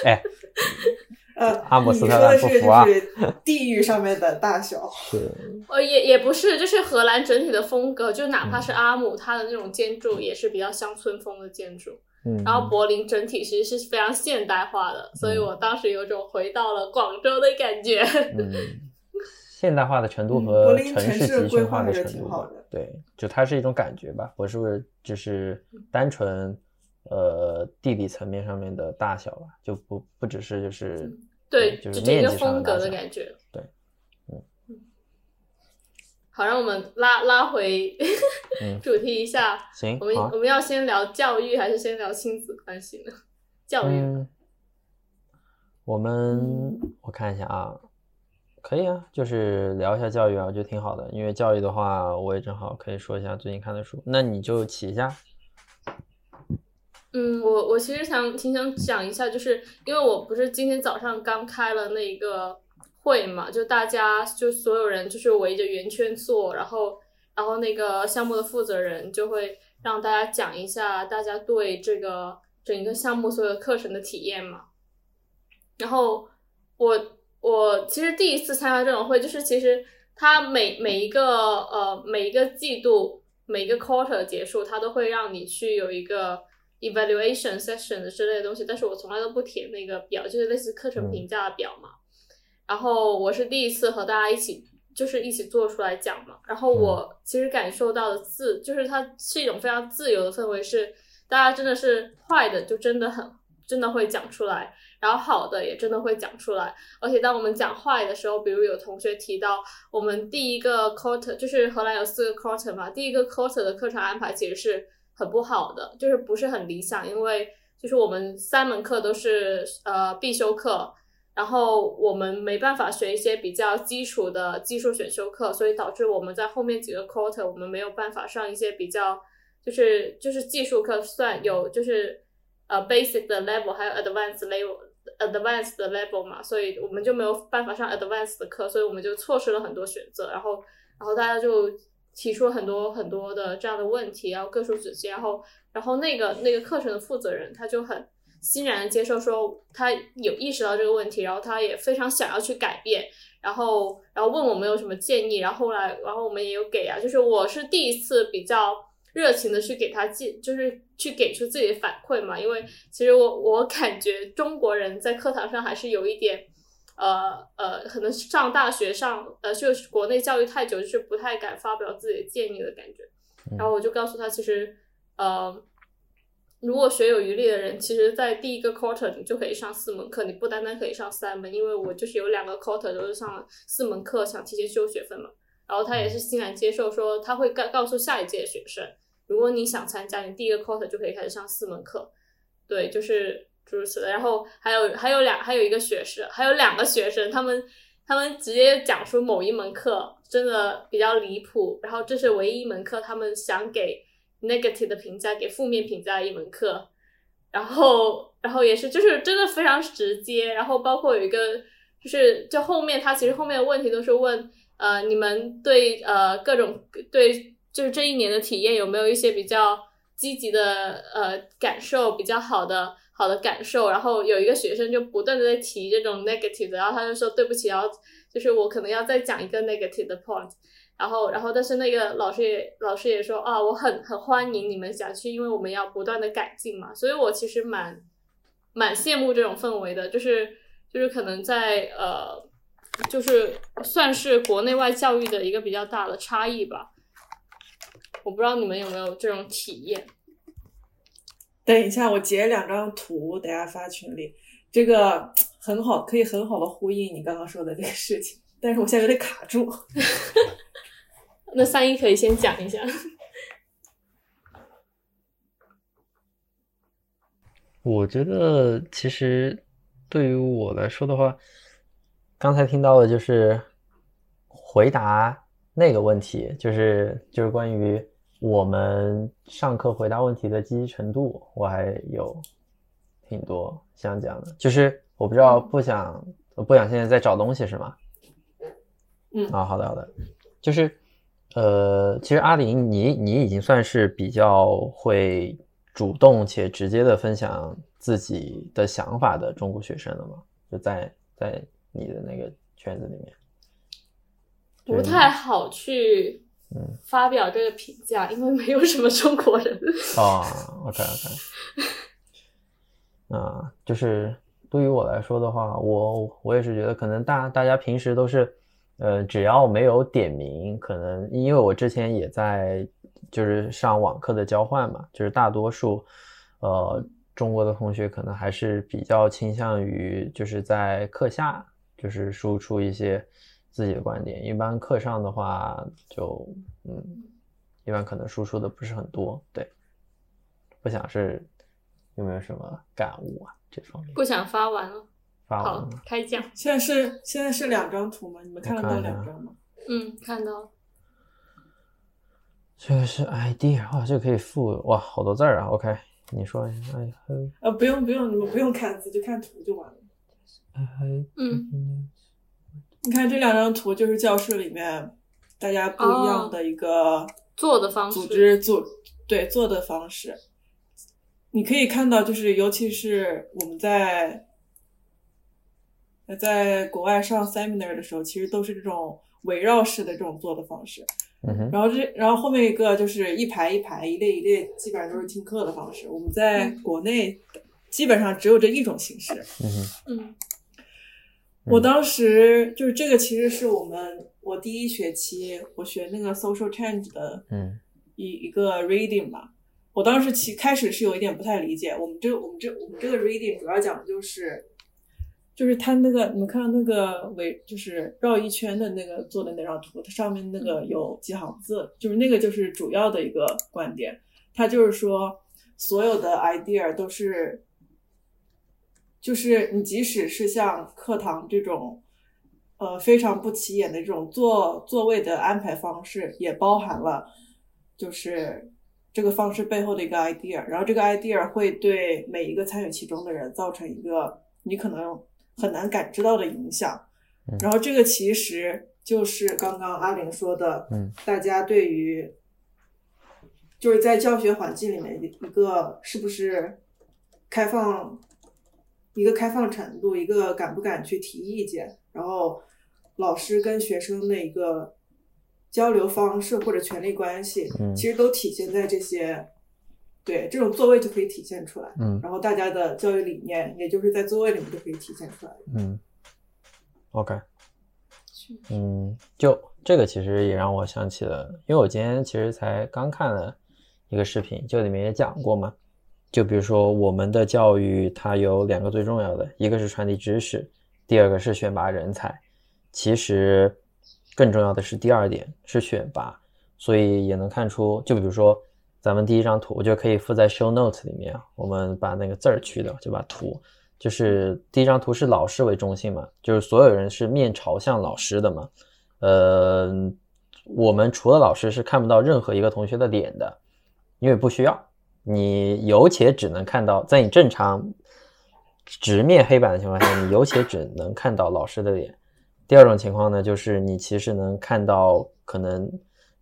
哎，呃，阿姆斯特丹不服啊！地域上面的大小。是。呃，也也不是，就是荷兰整体的风格，就哪怕是阿姆，它的那种建筑也是比较乡村风的建筑。嗯然后柏林整体其实是非常现代化的，所以我当时有种回到了广州的感觉。嗯，现代化的程度和城市集群化的程度，对，就它是一种感觉吧。我是不是就是单纯呃地理层面上面的大小吧，就不不只是就是对，就是一个风格的感觉。对。嗯好，让我们拉拉回 主题一下。行，我们我们要先聊教育，还是先聊亲子关系呢？教育。我们我看一下啊，可以啊，就是聊一下教育啊，我觉得挺好的。因为教育的话，我也正好可以说一下最近看的书。那你就起一下。嗯，我我其实想挺想讲一下，就是因为我不是今天早上刚开了那个。会嘛，就大家就所有人就是围着圆圈坐，然后然后那个项目的负责人就会让大家讲一下大家对这个整个项目所有课程的体验嘛。然后我我其实第一次参加这种会，就是其实他每每一个呃每一个季度每一个 quarter 结束，他都会让你去有一个 evaluation session 之类的东西，但是我从来都不填那个表，就是类似课程评价的表嘛。然后我是第一次和大家一起就是一起做出来讲嘛。然后我其实感受到的自，就是它是一种非常自由的氛围，是大家真的是坏的就真的很真的会讲出来，然后好的也真的会讲出来。而且当我们讲坏的时候，比如有同学提到我们第一个 quarter 就是荷兰有四个 quarter 嘛，第一个 quarter 的课程安排其实是很不好的，就是不是很理想，因为就是我们三门课都是呃必修课。然后我们没办法学一些比较基础的技术选修课，所以导致我们在后面几个 quarter 我们没有办法上一些比较就是就是技术课，算有就是呃 basic 的 level，还有 advanced level advanced 的 level 嘛，所以我们就没有办法上 advanced 的课，所以我们就错失了很多选择。然后然后大家就提出很多很多的这样的问题，然后各抒己见，然后然后那个那个课程的负责人他就很。欣然的接受，说他有意识到这个问题，然后他也非常想要去改变，然后然后问我们有什么建议，然后后来然后我们也有给啊，就是我是第一次比较热情的去给他建，就是去给出自己的反馈嘛，因为其实我我感觉中国人在课堂上还是有一点，呃呃，可能上大学上呃就是国内教育太久，就是不太敢发表自己的建议的感觉，然后我就告诉他，其实呃。如果学有余力的人，其实，在第一个 quarter 你就可以上四门课，你不单单可以上三门，因为我就是有两个 quarter 都是上四门课，想提前修学分嘛。然后他也是欣然接受，说他会告告诉下一届学生，如果你想参加，你第一个 quarter 就可以开始上四门课。对，就是诸如此类。然后还有还有两还有一个学生，还有两个学生，他们他们直接讲出某一门课真的比较离谱，然后这是唯一一门课他们想给。negative 的评价给负面评价的一门课，然后，然后也是就是真的非常直接，然后包括有一个就是就后面他其实后面的问题都是问呃你们对呃各种对就是这一年的体验有没有一些比较积极的呃感受比较好的好的感受，然后有一个学生就不断的在提这种 negative，然后他就说对不起，然后就是我可能要再讲一个 negative 的 point。然后，然后，但是那个老师也老师也说啊，我很很欢迎你们想去，因为我们要不断的改进嘛。所以我其实蛮蛮羡慕这种氛围的，就是就是可能在呃，就是算是国内外教育的一个比较大的差异吧。我不知道你们有没有这种体验。等一下，我截两张图，等下发群里。这个很好，可以很好的呼应你刚刚说的这个事情，但是我现在有点卡住。那三一可以先讲一下。我觉得其实对于我来说的话，刚才听到的就是回答那个问题，就是就是关于我们上课回答问题的积极程度，我还有挺多想讲的。就是我不知道，不想不想现在在找东西是吗？嗯啊，好的好的，就是。呃，其实阿林，你你已经算是比较会主动且直接的分享自己的想法的中国学生了吗？就在在你的那个圈子里面，不太好去发表这个评价，因为没有什么中国人。哦，OK OK，啊，就是对于我来说的话，我我也是觉得可能大大家平时都是。呃，只要没有点名，可能因为我之前也在就是上网课的交换嘛，就是大多数呃中国的同学可能还是比较倾向于就是在课下就是输出一些自己的观点，一般课上的话就嗯，一般可能输出的不是很多，对，不想是有没有什么感悟啊这方面？不想发完了。发完了，开讲。现在是现在是两张图吗？你们看得到两张吗？嗯，看到。这个是 idea 哇，这个可以复哇，好多字儿啊。OK，你说一下。哎，呃，不用不用，你们不用看字，就看图就完了。嗯。你看这两张图，就是教室里面大家不一样的一个做的方式，组织组对做的方式。你可以看到，就是尤其是我们在。在国外上 seminar 的时候，其实都是这种围绕式的这种做的方式。嗯然后这，然后后面一个就是一排一排、一列一列，基本上都是听课的方式。我们在国内基本上只有这一种形式。嗯嗯。我当时就是这个，其实是我们我第一学期我学那个 social change 的，嗯。一一个 reading 吧。我当时其开始是有一点不太理解，我们这我们这我们这个 reading 主要讲的就是，就是它那个你们看到那个围就是绕一圈的那个做的那张图，它上面那个有几行字，就是那个就是主要的一个观点，它就是说所有的 idea 都是，就是你即使是像课堂这种。呃，非常不起眼的这种座座位的安排方式，也包含了就是这个方式背后的一个 idea，然后这个 idea 会对每一个参与其中的人造成一个你可能很难感知到的影响嗯。然后这个其实就是刚刚阿玲说的，嗯，大家对于就是在教学环境里面一一个是不是开放一个开放程度，一个敢不敢去提意见，然后老师跟学生的一个交流方式或者权力关系，嗯其实都体现在这些，对这种座位就可以体现出来。嗯然后大家的教育理念，也就是在座位里面就可以体现出来。嗯，OK，嗯，就这个其实也让我想起了，因为我今天其实才刚看了一个视频，就里面也讲过嘛。就比如说我们的教育，它有两个最重要的，一个是传递知识，第二个是选拔人才。其实更重要的是第二点是选拔，所以也能看出，就比如说咱们第一张图，我觉得可以附在 show note 里面啊，我们把那个字儿去掉，就把图，就是第一张图是老师为中心嘛，就是所有人是面朝向老师的嘛，呃，我们除了老师是看不到任何一个同学的脸的，因为不需要，你有且只能看到，在你正常直面黑板的情况下，你有且只能看到老师的脸。第二种情况呢，就是你其实能看到可能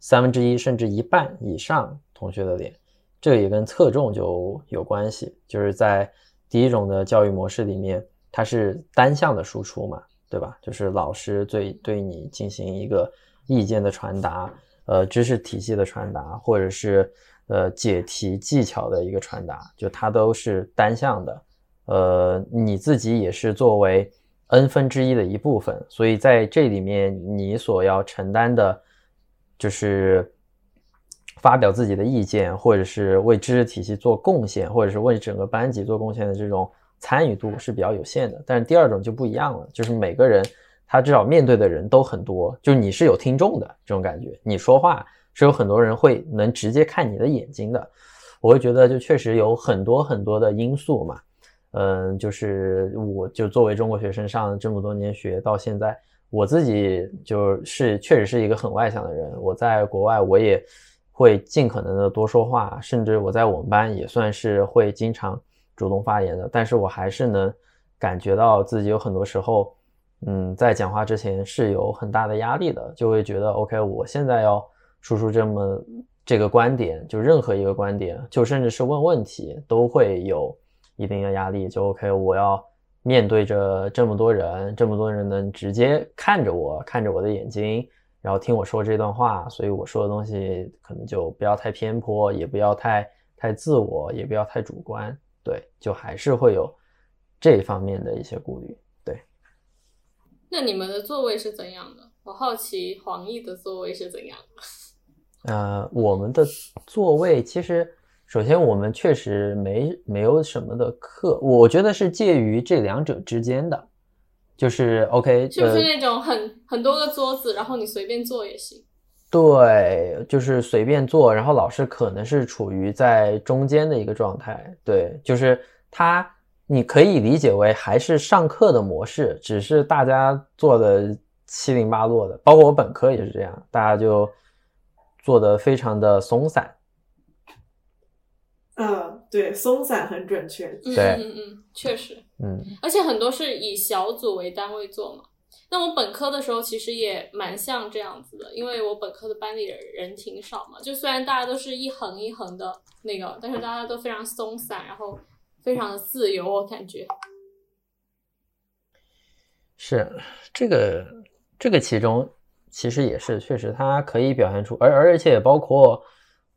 三分之一甚至一半以上同学的脸，这也跟侧重就有关系。就是在第一种的教育模式里面，它是单向的输出嘛，对吧？就是老师对对你进行一个意见的传达，呃，知识体系的传达，或者是呃解题技巧的一个传达，就它都是单向的。呃，你自己也是作为 n 分之一的一部分，所以在这里面你所要承担的，就是发表自己的意见，或者是为知识体系做贡献，或者是为整个班级做贡献的这种参与度是比较有限的。但是第二种就不一样了，就是每个人他至少面对的人都很多，就是你是有听众的这种感觉，你说话是有很多人会能直接看你的眼睛的。我会觉得就确实有很多很多的因素嘛。嗯，就是我就作为中国学生上这么多年学到现在，我自己就是确实是一个很外向的人。我在国外我也会尽可能的多说话，甚至我在我们班也算是会经常主动发言的。但是我还是能感觉到自己有很多时候，嗯，在讲话之前是有很大的压力的，就会觉得 OK，我现在要输出这么这个观点，就任何一个观点，就甚至是问问题都会有。一定的压力就 OK，我要面对着这么多人，这么多人能直接看着我，看着我的眼睛，然后听我说这段话，所以我说的东西可能就不要太偏颇，也不要太太自我，也不要太主观，对，就还是会有这方面的一些顾虑，对。那你们的座位是怎样的？我好奇黄奕的座位是怎样。呃，我们的座位其实。首先，我们确实没没有什么的课，我觉得是介于这两者之间的，就是 OK，是不是那种很、呃、很多个桌子，然后你随便坐也行？对，就是随便坐，然后老师可能是处于在中间的一个状态，对，就是他你可以理解为还是上课的模式，只是大家坐的七零八落的，包括我本科也是这样，大家就坐的非常的松散。嗯，对，松散很准确。嗯对嗯嗯，确实，嗯而且很多是以小组为单位做嘛。那我本科的时候其实也蛮像这样子的，因为我本科的班里人人挺少嘛，就虽然大家都是一横一横的那个，但是大家都非常松散，然后非常的自由，我感觉。是这个这个其中其实也是确实它可以表现出，而而且包括。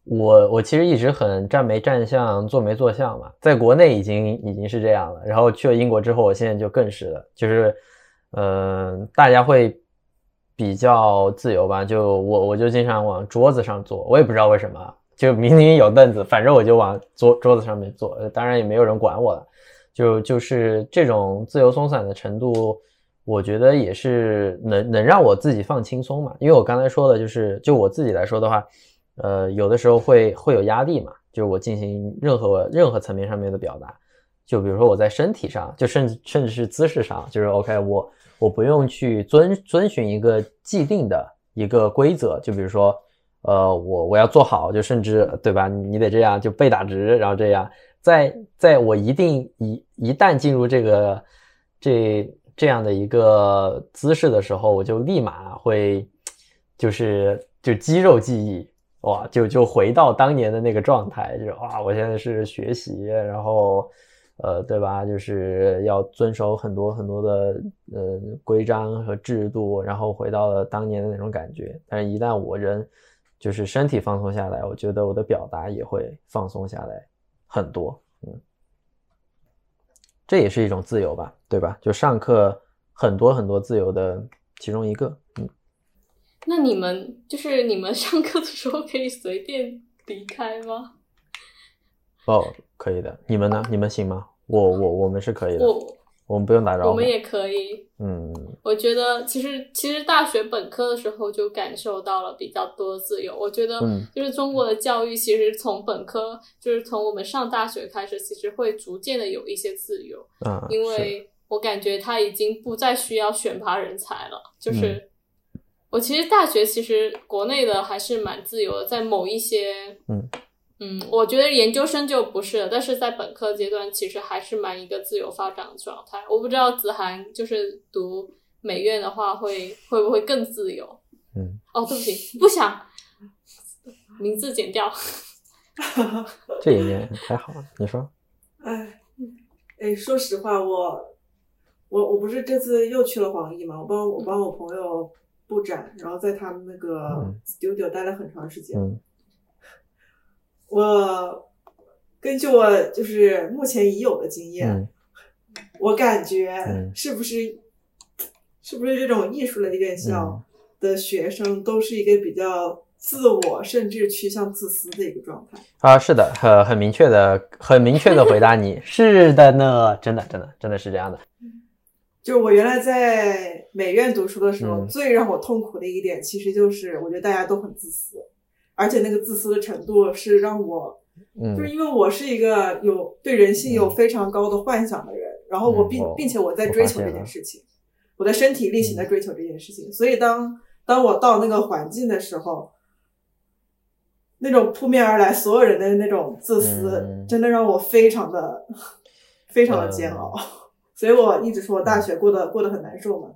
我我其实一直很站没站相，坐没坐相嘛，在国内已经已经是这样了，然后去了英国之后，我现在就更是了，就是，嗯、大家会比较自由吧，就我我就经常往桌子上坐，我也不知道为什么，就明明有凳子，反正我就往桌桌子上面坐，当然也没有人管我了，就就是这种自由松散的程度，我觉得也是能能让我自己放轻松嘛，因为我刚才说的就是，就我自己来说的话，呃，有的时候会会有压力嘛，就是我进行任何任何层面上面的表达，就比如说我在身体上，就甚至甚至是姿势上，就是 OK 我。我不用去遵遵循一个既定的一个规则，就比如说，呃，我我要做好，就甚至对吧？你得这样，就背打直，然后这样，在在我一定一一旦进入这个这这样的一个姿势的时候，我就立马会就是就肌肉记忆哇，就就回到当年的那个状态，就是哇，我现在是学习，然后。呃，对吧？就是要遵守很多很多的呃规章和制度，然后回到了当年的那种感觉。但是，一旦我人就是身体放松下来，我觉得我的表达也会放松下来很多。嗯，这也是一种自由吧，对吧？就上课很多很多自由的其中一个。嗯，那你们就是你们上课的时候可以随便离开吗？哦，可以的。你们呢？你们行吗？我我我们是可以的。我我们不用打扰。我们也可以。嗯。我觉得其实其实大学本科的时候就感受到了比较多自由。我觉得就是中国的教育其实从本科就是从我们上大学开始，其实会逐渐的有一些自由。嗯。因为我感觉他已经不再需要选拔人才了。就是我其实大学其实国内的还是蛮自由的，在某一些嗯。嗯，我觉得研究生就不是了，但是在本科阶段其实还是蛮一个自由发展的状态。我不知道子涵就是读美院的话会会不会更自由？嗯，哦，对不起，不想名字剪掉。这一面还好，你说？哎，哎，说实话，我我我不是这次又去了黄奕嘛，我帮我帮我朋友布展，然后在他们那个 studio 待了很长时间。嗯。我根据我就是目前已有的经验，我感觉是不是是不是这种艺术类院校的学生都是一个比较自我，甚至趋向自私的一个状态啊？是的，很很明确的，很明确的回答你 是的呢，真的真的真的是这样的。就是我原来在美院读书的时候，最让我痛苦的一点，其实就是我觉得大家都很自私。而且那个自私的程度是让我，就是因为我是一个有对人性有非常高的幻想的人，然后我并并且我在追求这件事情，我的身体力行的追求这件事情，所以当当我到那个环境的时候，那种扑面而来所有人的那种自私，真的让我非常的 非常的煎熬，所以我一直说我大学过得过得很难受嘛。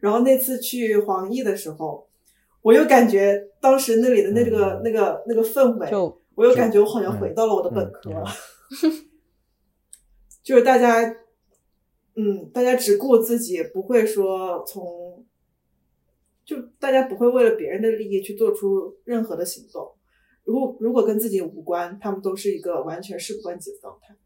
然后那次去黄奕的时候。我又感觉当时那里的那个那个那个氛围，我又感觉我好像回到了我的本科，就是大家，嗯，大家只顾自己，不会说从，就大家不会为了别人的利益去做出任何的行动，如果如果跟自己无关，他们都是一个完全事不关己的状态。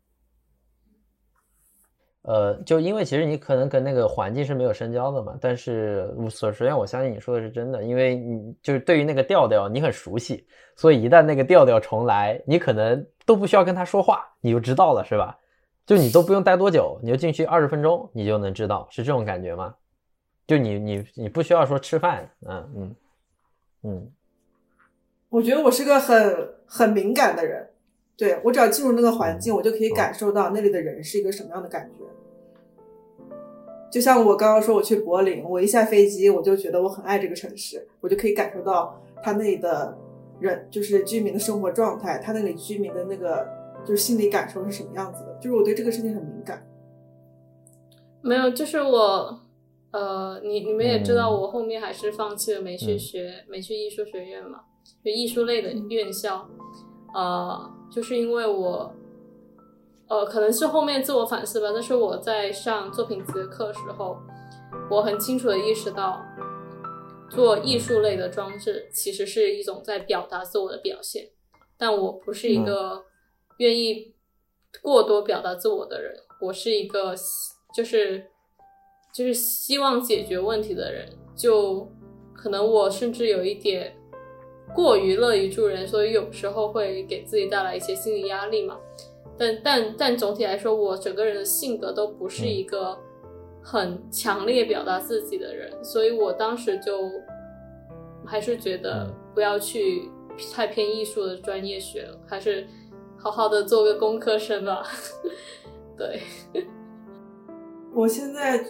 呃，就因为其实你可能跟那个环境是没有深交的嘛，但是首首先我相信你说的是真的，因为你就是对于那个调调你很熟悉，所以一旦那个调调重来，你可能都不需要跟他说话，你就知道了，是吧？就你都不用待多久，你就进去二十分钟，你就能知道，是这种感觉吗？就你你你不需要说吃饭，嗯嗯嗯，我觉得我是个很很敏感的人。对我只要进入那个环境，我就可以感受到那里的人是一个什么样的感觉。就像我刚刚说，我去柏林，我一下飞机，我就觉得我很爱这个城市，我就可以感受到他那里的人，就是居民的生活状态，他那里居民的那个就是心理感受是什么样子的。就是我对这个事情很敏感。没有，就是我，呃，你你们也知道，我后面还是放弃了没去学没去艺术学院嘛，就艺术类的院校，呃。就是因为我，呃，可能是后面自我反思吧。但是我在上作品集的课时候，我很清楚的意识到，做艺术类的装置其实是一种在表达自我的表现。但我不是一个愿意过多表达自我的人，我是一个就是就是希望解决问题的人。就可能我甚至有一点过于乐于助人，所以有时候会给自己带来一些心理压力嘛。但但但总体来说，我整个人的性格都不是一个很强烈表达自己的人，所以我当时就还是觉得不要去太偏艺术的专业学了，还是好好的做个工科生吧。对，我现在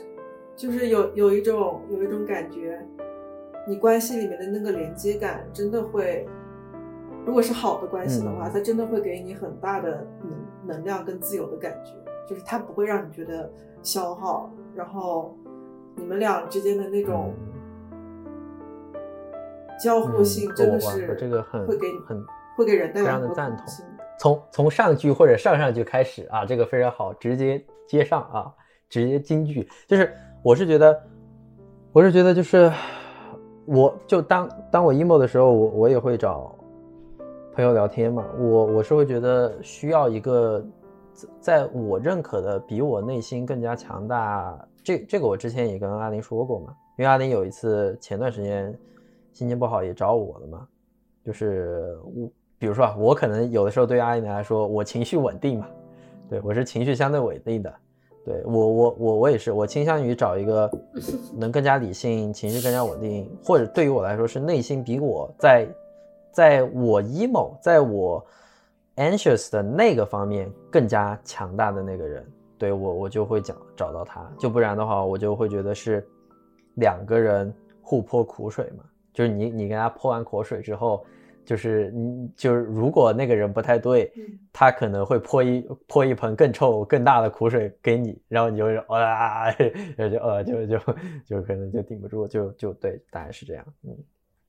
就是有有一种有一种感觉，你关系里面的那个连接感真的会，如果是好的关系的话，它真的会给你很大的能能量跟自由的感觉，就是它不会让你觉得消耗，然后你们俩之间的那种交互性真的是这个很会给你很会给人带来非常的赞同从从上句或者上上句开始啊，这个非常好，直接接上啊，直接金句。就是我是觉得，我是觉得就是，我就当当我 emo 的时候，我我也会找朋友聊天嘛。我我是会觉得需要一个在我认可的比我内心更加强大。这这个我之前也跟阿林说过嘛，因为阿林有一次前段时间心情不好也找我了嘛，就是我。比如说啊，我可能有的时候对于阿姨来说，我情绪稳定嘛，对我是情绪相对稳定的，对我我我我也是，我倾向于找一个 能更加理性、情绪更加稳定，或者对于我来说是内心比我在在我 emo、在我 anxious 的那个方面更加强大的那个人，对我我就会讲找到他，就不然的话，我就会觉得是两个人互泼苦水嘛，就是你你跟他泼完苦水之后。就是你就是如果那个人不太对，他可能会泼一泼一盆更臭更大的苦水给你，然后你就啊，就呃就就就可能就顶不住，就就对，大概是这样，嗯，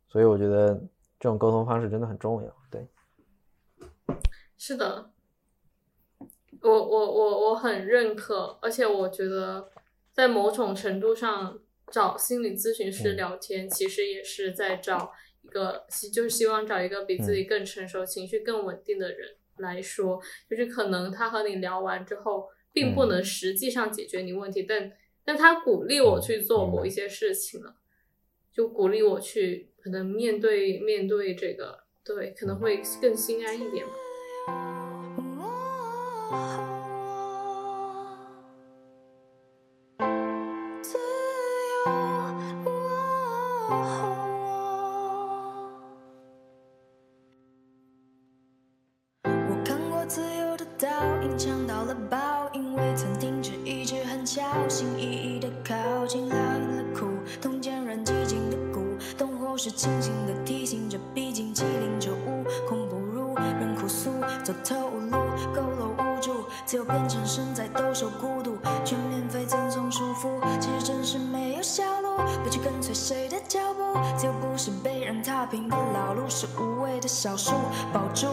所以我觉得这种沟通方式真的很重要，对，是的，我我我我很认可，而且我觉得在某种程度上找心理咨询师聊天，其实也是在找。一个希就是希望找一个比自己更成熟、情绪更稳定的人来说，就是可能他和你聊完之后，并不能实际上解决你问题，但但他鼓励我去做某一些事情了，就鼓励我去可能面对面对这个，对，可能会更心安一点吧。噪音抢到了报应，未曾停止一直很小心翼翼的靠近，拉了的苦痛，坚韧寂静的鼓动，或是清醒的提醒着，毕竟机灵就无恐，不如人哭诉，走投无路，佝偻无助，自由变成身在兜售孤独，全免费赠送束缚，其实真是没有下路，不去跟随谁的脚。踏平的老路是无畏的小树，保住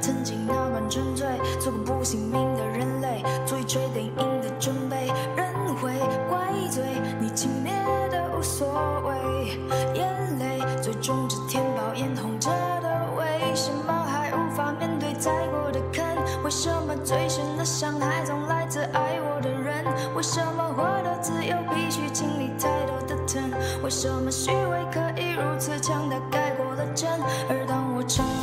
曾经那般纯粹。做个不信命的人类，做一锤定音的准备。人会怪罪你轻蔑的无所谓，眼泪最终只填饱眼红着的为什么还无法面对再过的坑？为什么最深的伤害总来自爱我的人？为什么获得自由必须经历太多的疼？为什么虚伪可以如此强大？该而当我成